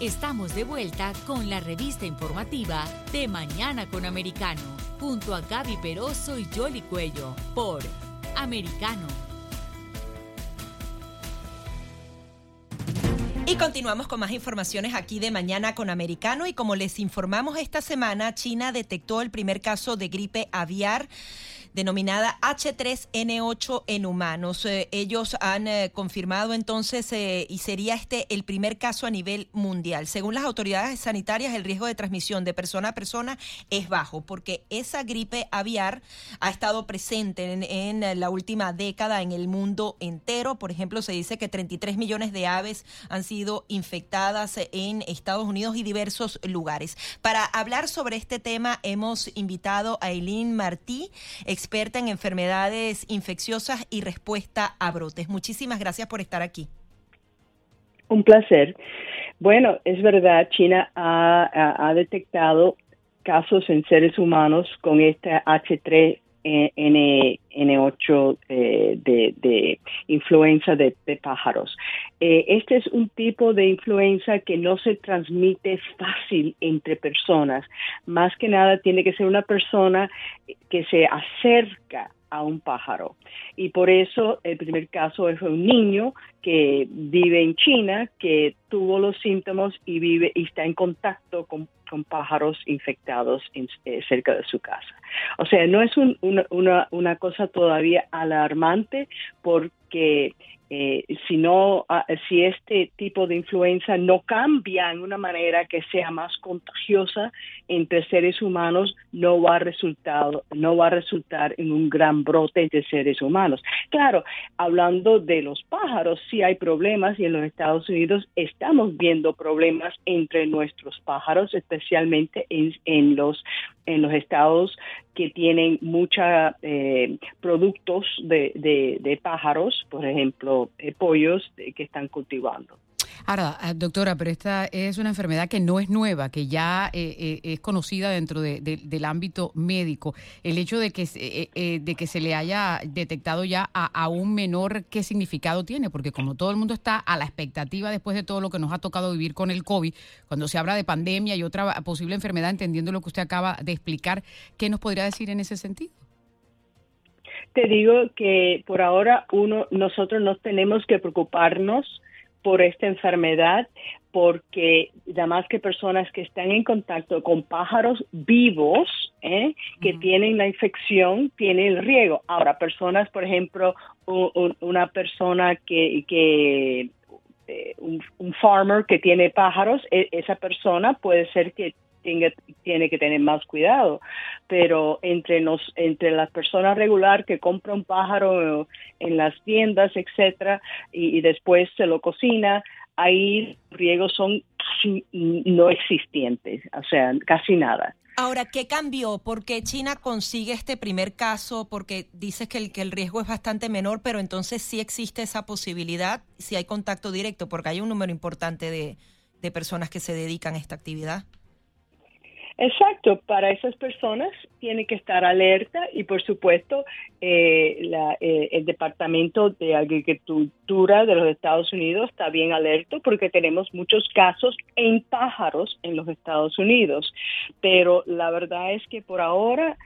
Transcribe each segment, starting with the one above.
Estamos de vuelta con la revista informativa de Mañana con Americano, junto a Gaby Peroso y Jolly Cuello, por Americano. Y continuamos con más informaciones aquí de mañana con Americano y como les informamos esta semana, China detectó el primer caso de gripe aviar denominada H3N8 en humanos. Eh, ellos han eh, confirmado entonces eh, y sería este el primer caso a nivel mundial. Según las autoridades sanitarias, el riesgo de transmisión de persona a persona es bajo porque esa gripe aviar ha estado presente en, la última década en el mundo entero. Por ejemplo, se dice que 33 millones de aves han sido infectadas en Estados Unidos y diversos lugares. Para hablar sobre este tema hemos invitado a Eileen Martí, experta en enfermedades infecciosas y respuesta a brotes. Muchísimas gracias por estar aquí. Un placer. Bueno, es verdad, China ha, detectado casos en seres humanos con esta H3 N, N8 eh, de, influenza de, pájaros. Eh, este es un tipo de influenza que no se transmite fácil entre personas. Más que nada tiene que ser una persona que se acerca a un pájaro. Y por eso el primer caso es un niño que vive en China, que tuvo los síntomas y vive y está en contacto con, pájaros infectados eh, cerca de su casa. O sea, no es una, una cosa todavía alarmante porque eh, si no, ah, si este tipo de influenza no cambia en una manera que sea más contagiosa entre seres humanos, no va a resultar, no va a resultar en un gran brote entre seres humanos. Claro, hablando de los pájaros, sí hay problemas y en los Estados Unidos estamos viendo problemas entre nuestros pájaros, especialmente en, en los en los estados que tienen muchos eh, productos de, de, pájaros, por ejemplo, eh, pollos que están cultivando. Ahora, ah, doctora, pero esta es una enfermedad que no es nueva, que ya eh, es conocida dentro del ámbito médico. El hecho de que, de que se le haya detectado ya a, a, un menor, ¿qué significado tiene? Porque como todo el mundo está a la expectativa después de todo lo que nos ha tocado vivir con el COVID, cuando se habla de pandemia y otra posible enfermedad, entendiendo lo que usted acaba de explicar, ¿qué nos podría decir en ese sentido? Te digo que por ahora uno nosotros no tenemos que preocuparnos por esta enfermedad porque además que personas que están en contacto con pájaros vivos ¿eh? que tienen la infección tienen el riesgo. Ahora, personas, por ejemplo, una persona que, que eh, un, un, farmer que tiene pájaros, e, esa persona puede ser que tiene, que tener más cuidado. Pero entre nos, entre las personas regular que compra un pájaro en las tiendas, etcétera, y, después se lo cocina, ahí riegos son casi no existentes, o sea, casi nada. Ahora, ¿qué cambió? ¿Por qué China consigue este primer caso? Porque dices que el, que el riesgo es bastante menor, pero entonces sí existe esa posibilidad si hay contacto directo, porque hay un número importante de, de personas que se dedican a esta actividad. Exacto, para esas personas tiene que estar alerta y por supuesto eh, eh, el Departamento de Agricultura de los Estados Unidos está bien alerta porque tenemos muchos casos en pájaros en los Estados Unidos, pero la verdad es que por ahora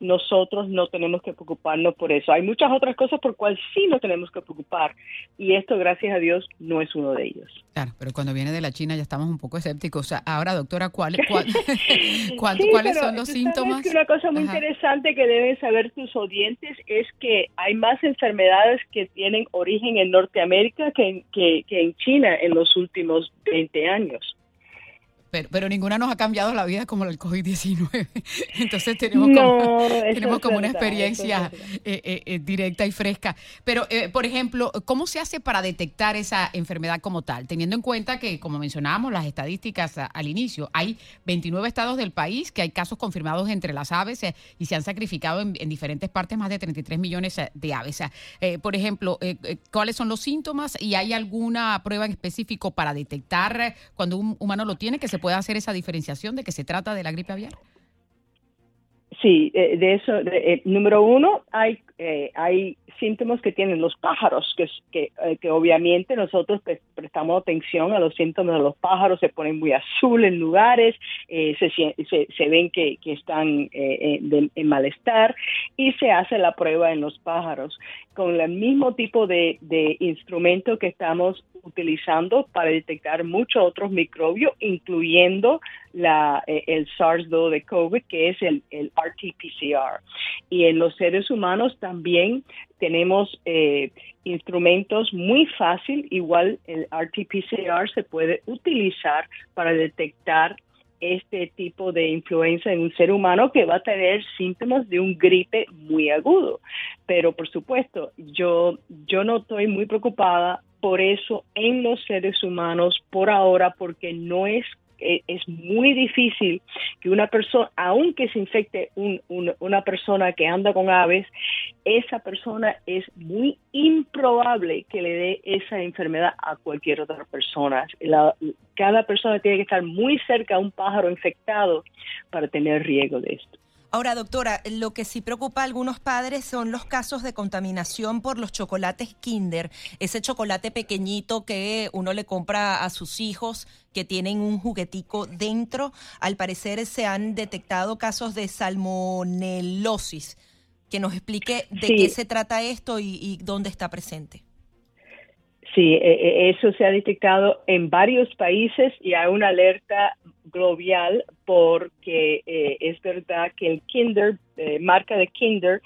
nosotros no tenemos que preocuparnos por eso. Hay muchas otras cosas por cuales sí nos tenemos que preocupar y esto, gracias a Dios, no es uno de ellos. Claro, pero cuando viene de la China ya estamos un poco escépticos. ahora, doctora, ¿cuál, ¿cuáles son los síntomas? una cosa muy interesante que deben saber tus oyentes es que hay más enfermedades que tienen origen en Norteamérica que que, que en China en los últimos 20 años. Pero, pero ninguna nos ha cambiado la vida como el COVID-19. Entonces tenemos como, tenemos como una experiencia eh, eh, eh, directa y fresca. Pero, por ejemplo, ¿cómo se hace para detectar esa enfermedad como tal? Teniendo en cuenta que, como mencionábamos, las estadísticas al inicio, hay 29 estados del país que hay casos confirmados entre las aves y se han sacrificado en, diferentes partes más de 33 millones de aves. por ejemplo, ¿cuáles son los síntomas y hay alguna prueba en específico para detectar cuando un humano lo tiene que se puede hacer esa diferenciación de que se trata de la gripe aviar? Sí, eh, de eso, eh, número uno, hay, eh, hay síntomas que tienen los pájaros, que, que, que obviamente nosotros prestamos atención a los síntomas de los pájaros, se ponen muy azul en lugares, se, se, se, ven que, que están en malestar y se hace la prueba en los pájaros con el mismo tipo de, de instrumento que estamos utilizando para detectar muchos otros microbios, incluyendo la, eh, el SARS-2 de COVID, que es el, el RT-PCR. Y en los seres humanos también tenemos eh, instrumentos muy fácil, igual el RT-PCR se puede utilizar para detectar este tipo de influenza en un ser humano que va a tener síntomas de un gripe muy agudo. Pero por supuesto, yo, yo no estoy muy preocupada por eso en los seres humanos por ahora, porque no es es muy difícil que una persona, aunque se infecte una persona que anda con aves, esa persona es muy improbable que le dé esa enfermedad a cualquier otra persona. cada persona tiene que estar muy cerca a un pájaro infectado para tener riesgo de esto. Ahora, doctora, lo que sí preocupa a algunos padres son los casos de contaminación por los chocolates Kinder, ese chocolate pequeñito que uno le compra a sus hijos que tienen un juguetico dentro. Al parecer se han detectado casos de salmonelosis. Que nos explique de qué se trata esto y dónde está presente. Sí, e, e, eso se ha detectado en varios países y hay una alerta global porque eh, es verdad que el Kinder, eh, marca de Kinder,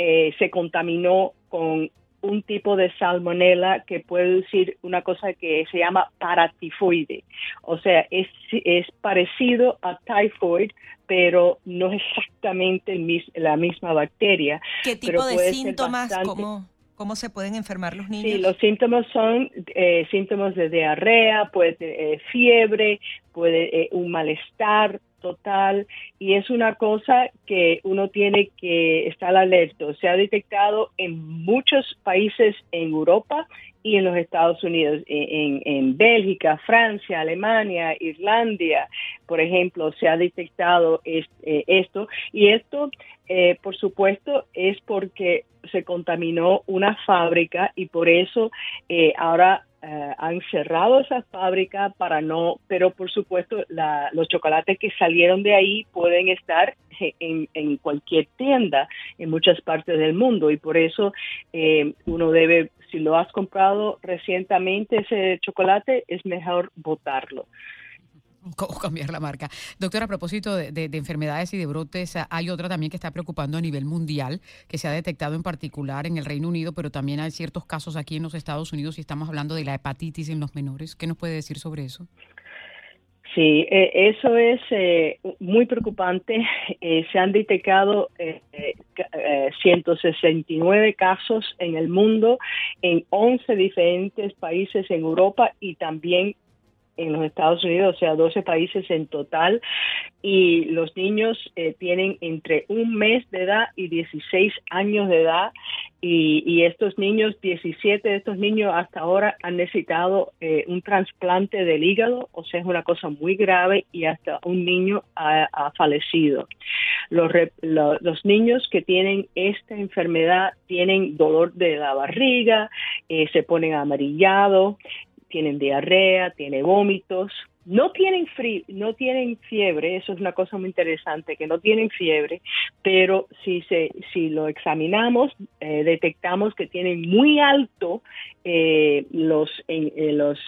eh, se contaminó con un tipo de salmonella que puede decir una cosa que se llama paratifoide. O sea, es, es parecido a typhoid, pero no exactamente la misma bacteria. ¿Qué tipo de síntomas? como ¿Cómo se pueden enfermar los niños? Sí, los síntomas son eh, síntomas de diarrea, puede eh, fiebre, puede eh, un malestar total y es una cosa que uno tiene que estar alerta. Se ha detectado en muchos países en Europa y en los Estados Unidos, en, en Bélgica, Francia, Alemania, Irlanda, por ejemplo, se ha detectado esto y esto, por supuesto, es porque se contaminó una fábrica y por eso eh, ahora eh, han cerrado esa fábrica para no, pero por supuesto los chocolates que salieron de ahí pueden estar en, en, cualquier tienda en muchas partes del mundo y por eso eh, uno debe, si lo has comprado recientemente ese chocolate, es mejor botarlo. O cambiar la marca. Doctor, a propósito de, enfermedades y de brotes, hay otra también que está preocupando a nivel mundial, que se ha detectado en particular en el Reino Unido, pero también hay ciertos casos aquí en los Estados Unidos y estamos hablando de la hepatitis en los menores. ¿Qué nos puede decir sobre eso? Sí, eh, eso es eh, muy preocupante. Eh, se han detectado 169 casos en el mundo, en 11 diferentes países en Europa y también en los Estados Unidos, o sea, 12 países en total, y los niños eh, tienen entre un mes de edad y 16 años de edad, y, estos niños, 17 de estos niños hasta ahora han necesitado eh, un trasplante del hígado, o sea, es una cosa muy grave y hasta un niño ha, fallecido. Los, los, niños que tienen esta enfermedad tienen dolor de la barriga, eh, se ponen amarillados, tienen diarrea, tienen vómitos, no tienen frío, no tienen fiebre, eso es una cosa muy interesante, que no tienen fiebre, pero si se, si lo examinamos, eh, detectamos que tienen muy alto eh, los, eh, los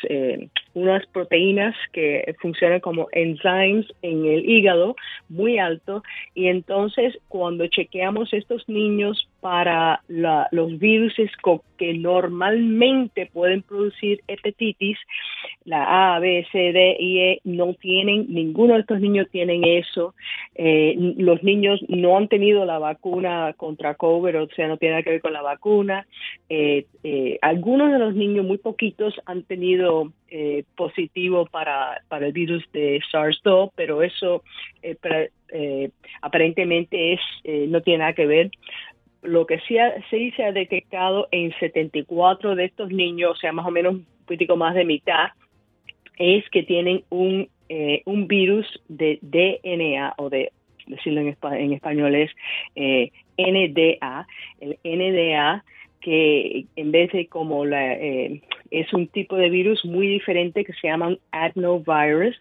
unas proteínas que funcionan como enzymes en el hígado, muy alto, y entonces cuando chequeamos estos niños para los virus que normalmente pueden producir hepatitis, la A, B, C, D y E, no tienen, ninguno de estos niños tienen eso. Eh, los niños no han tenido la vacuna contra COVID, o sea, no tiene nada que ver con la vacuna. Eh, eh, algunos de los niños, muy poquitos, han tenido positivo para, para el virus de SARS-2, pero eso aparentemente es no tiene nada que ver lo que sí, se ha detectado en 74 de estos niños, o sea, más o menos un poquito más de mitad, es que tienen un, eh, un virus de DNA o de, decirlo en, en español es eh, NDA. El NDA que en vez de como la, eh, es un tipo de virus muy diferente que se llama un adenovirus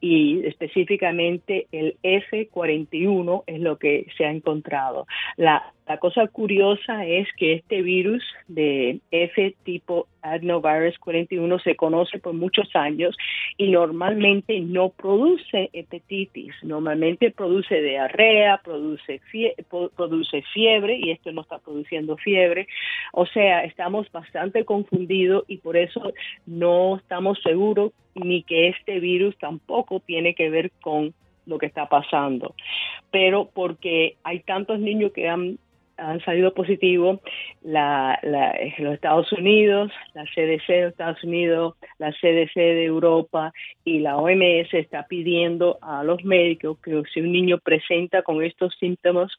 y específicamente el F41 es lo que se ha encontrado. La la cosa curiosa es que este virus de F tipo adenovirus 41 se conoce por muchos años y normalmente no produce hepatitis, normalmente produce diarrea, produce, produce fiebre y esto no está produciendo fiebre. O sea, estamos bastante confundidos y por eso no estamos seguros ni que este virus tampoco tiene que ver con lo que está pasando. Pero porque hay tantos niños que han han salido positivos la, los Estados Unidos, la CDC de Estados Unidos, la CDC de Europa y la OMS está pidiendo a los médicos que si un niño presenta con estos síntomas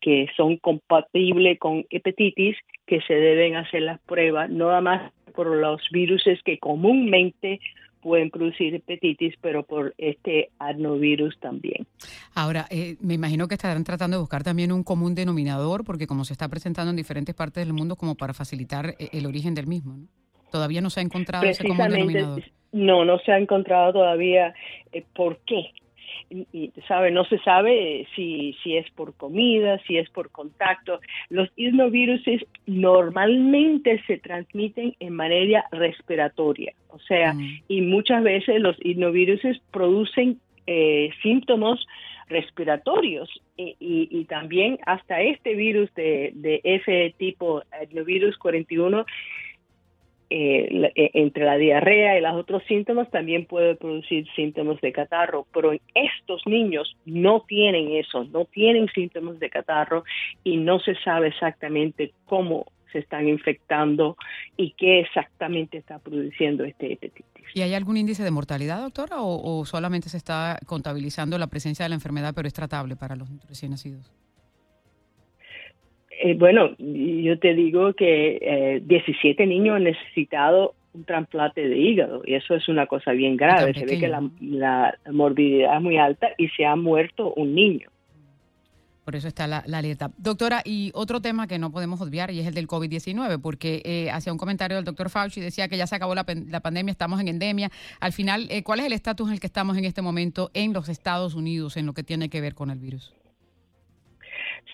que son compatibles con hepatitis, que se deben hacer las pruebas, no nada más por los virus que comúnmente pueden producir hepatitis, pero por este adenovirus también. Ahora, eh, me imagino que estarán tratando de buscar también un común denominador, porque como se está presentando en diferentes partes del mundo, como para facilitar eh, el origen del mismo, ¿no? Todavía no se ha encontrado ese común denominador. No, no se ha encontrado todavía eh, por qué y, sabe, no se sabe si, si es por comida, si es por contacto. Los isnovirus normalmente se transmiten en manera respiratoria, o sea, mm. y muchas veces los isnovirus producen eh, síntomas respiratorios y, y, también hasta este virus de, de ese tipo, adenovirus 41, eh, eh, entre la diarrea y los otros síntomas también puede producir síntomas de catarro, pero estos niños no tienen eso, no tienen síntomas de catarro y no se sabe exactamente cómo se están infectando y qué exactamente está produciendo este hepatitis. ¿Y hay algún índice de mortalidad, doctora, o solamente se está contabilizando la presencia de la enfermedad, pero es tratable para los recién nacidos? Eh, bueno, yo te digo que eh, 17 niños han necesitado un trasplante de hígado y eso es una cosa bien grave. Se ve que la, la, morbididad es muy alta y se ha muerto un niño. Por eso está la, alerta. Doctora, y otro tema que no podemos obviar y es el del COVID-19, porque eh, hacía un comentario del doctor Fauci, decía que ya se acabó la, la pandemia, estamos en endemia. Al final, eh, ¿cuál es el estatus en el que estamos en este momento en los Estados Unidos en lo que tiene que ver con el virus?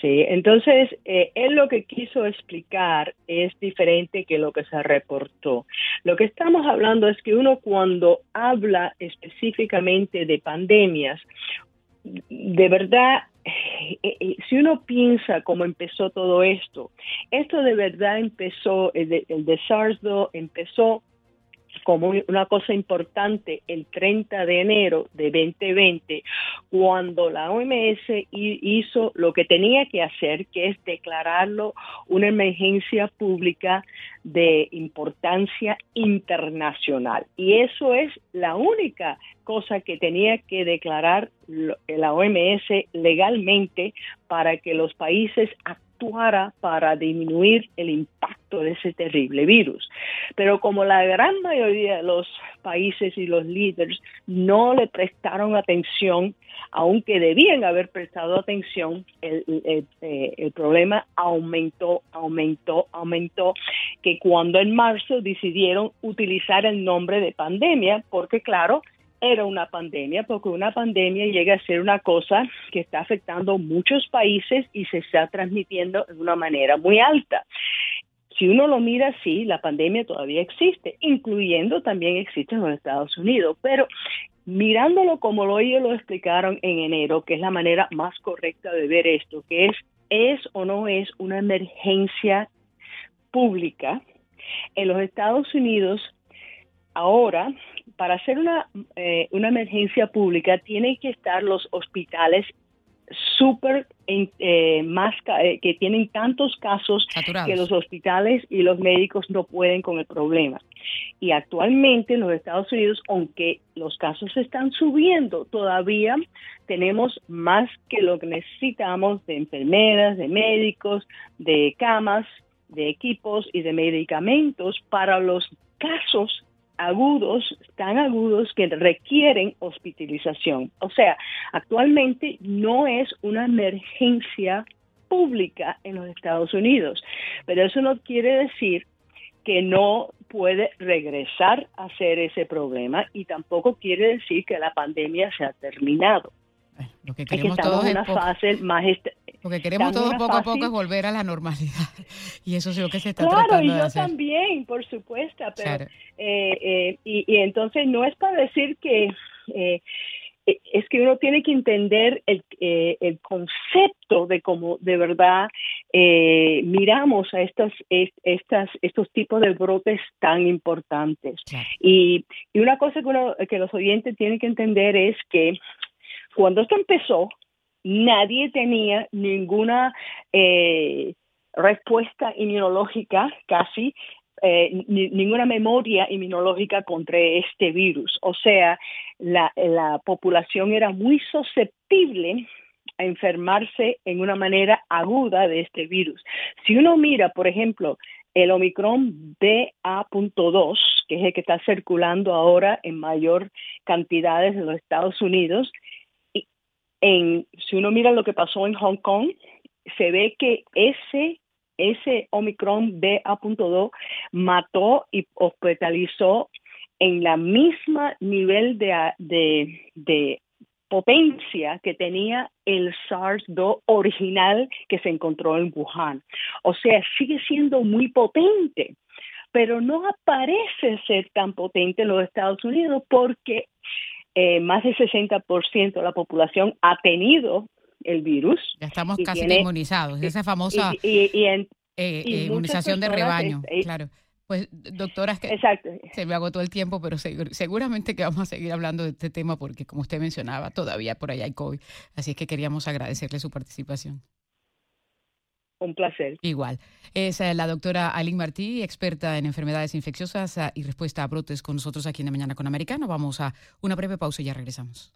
Sí, entonces eh, él lo que quiso explicar es diferente que lo que se reportó. Lo que estamos hablando es que uno cuando habla específicamente de pandemias, de verdad, eh, eh, si uno piensa cómo empezó todo esto, esto de verdad empezó, el de, el de SARS-2 empezó como una cosa importante el 30 de enero de 2020, cuando la OMS hizo lo que tenía que hacer, que es declararlo una emergencia pública de importancia internacional. Y eso es la única cosa que tenía que declarar la OMS legalmente para que los países actuara para disminuir el impacto de ese terrible virus. Pero como la gran mayoría de los países y los líderes no le prestaron atención, aunque debían haber prestado atención, el, eh, el, problema aumentó, aumentó, aumentó, que cuando en marzo decidieron utilizar el nombre de pandemia, porque claro, era una pandemia, porque una pandemia llega a ser una cosa que está afectando muchos países y se está transmitiendo de una manera muy alta. Si uno lo mira así, la pandemia todavía existe, incluyendo también existe en los Estados Unidos, pero mirándolo como lo ellos lo explicaron en enero, que es la manera más correcta de ver esto, que es es o no es una emergencia pública. En los Estados Unidos, ahora, para hacer una, eh, una emergencia pública, tienen que estar los hospitales súper eh, más eh, que tienen tantos casos que los hospitales y los médicos no pueden con el problema. Y actualmente en los Estados Unidos, aunque los casos están subiendo, todavía tenemos más que lo que necesitamos de enfermeras, de médicos, de camas, de equipos y de medicamentos para los casos agudos, tan agudos que requieren hospitalización. O sea, actualmente no es una emergencia pública en los Estados Unidos, pero eso no quiere decir que no puede regresar a ser ese problema y tampoco quiere decir que la pandemia se ha terminado. Lo que queremos todos una fase más lo que queremos todos poco a poco es volver a la normalidad y eso es lo que se está tratando de hacer. Claro, y yo también, por supuesto, pero eh, eh, y, entonces no es para decir que eh, es que uno tiene que entender el, el concepto de cómo de verdad miramos a estas, estas, estos tipos de brotes tan importantes. Y, y, una cosa que, uno, que los oyentes tienen que entender es que cuando esto empezó, nadie tenía ninguna eh, respuesta inmunológica casi eh, ninguna memoria inmunológica contra este virus. O sea, la, la, población era muy susceptible a enfermarse en una manera aguda de este virus. Si uno mira, por ejemplo, el Omicron BA.2, que es el que está circulando ahora en mayor cantidades en los Estados Unidos, si uno mira lo que pasó en Hong Kong, se ve que ese, ese Omicron BA.2 mató y hospitalizó en la misma nivel de, de, potencia que tenía el SARS-2 original que se encontró en Wuhan. O sea, sigue siendo muy potente, pero no aparece ser tan potente en los Estados Unidos porque eh, más del 60% de la población ha tenido el virus. Ya estamos casi inmunizados, esa famosa eh, eh, inmunización de rebaño, claro. Pues doctora, es que se me agotó el tiempo, pero seguramente que vamos a seguir hablando de este tema porque como usted mencionaba, todavía por allá hay COVID. Así es que queríamos agradecerle su participación. Un placer. Igual. Es eh, la doctora Aline Martí, experta en enfermedades infecciosas ah, y respuesta a brotes con nosotros aquí en la Mañana con Americano. Vamos a una breve pausa y ya regresamos.